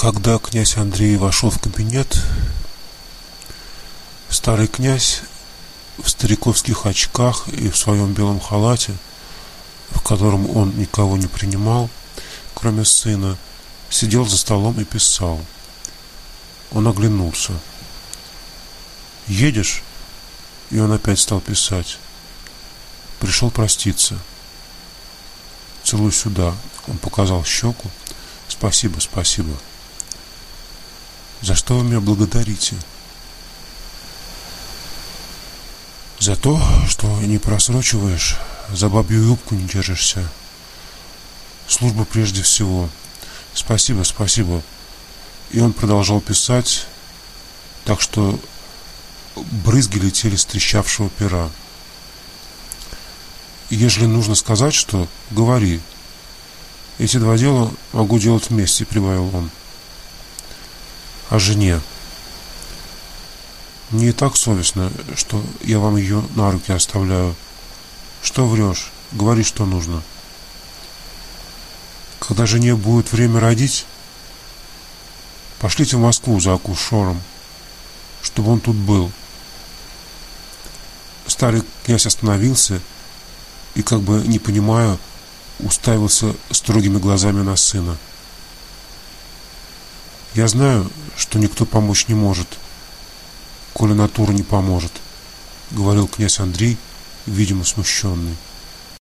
Когда князь Андрей вошел в кабинет, старый князь в стариковских очках и в своем белом халате, в котором он никого не принимал, кроме сына, сидел за столом и писал. Он оглянулся. «Едешь?» И он опять стал писать. Пришел проститься. «Целуй сюда». Он показал щеку. «Спасибо, спасибо». «За что вы меня благодарите?» За то, что не просрочиваешь, за бабью юбку не держишься. Служба прежде всего. Спасибо, спасибо. И он продолжал писать, так что брызги летели с трещавшего пера. Ежели нужно сказать, что, говори. Эти два дела могу делать вместе, прибавил он. О жене. Мне и так совестно, что я вам ее на руки оставляю. Что врешь? Говори, что нужно. Когда жене будет время родить, пошлите в Москву за акушером, чтобы он тут был. Старый князь остановился и, как бы не понимая, уставился строгими глазами на сына. Я знаю, что никто помочь не может, — коли натура не поможет, говорил князь Андрей, видимо смущенный.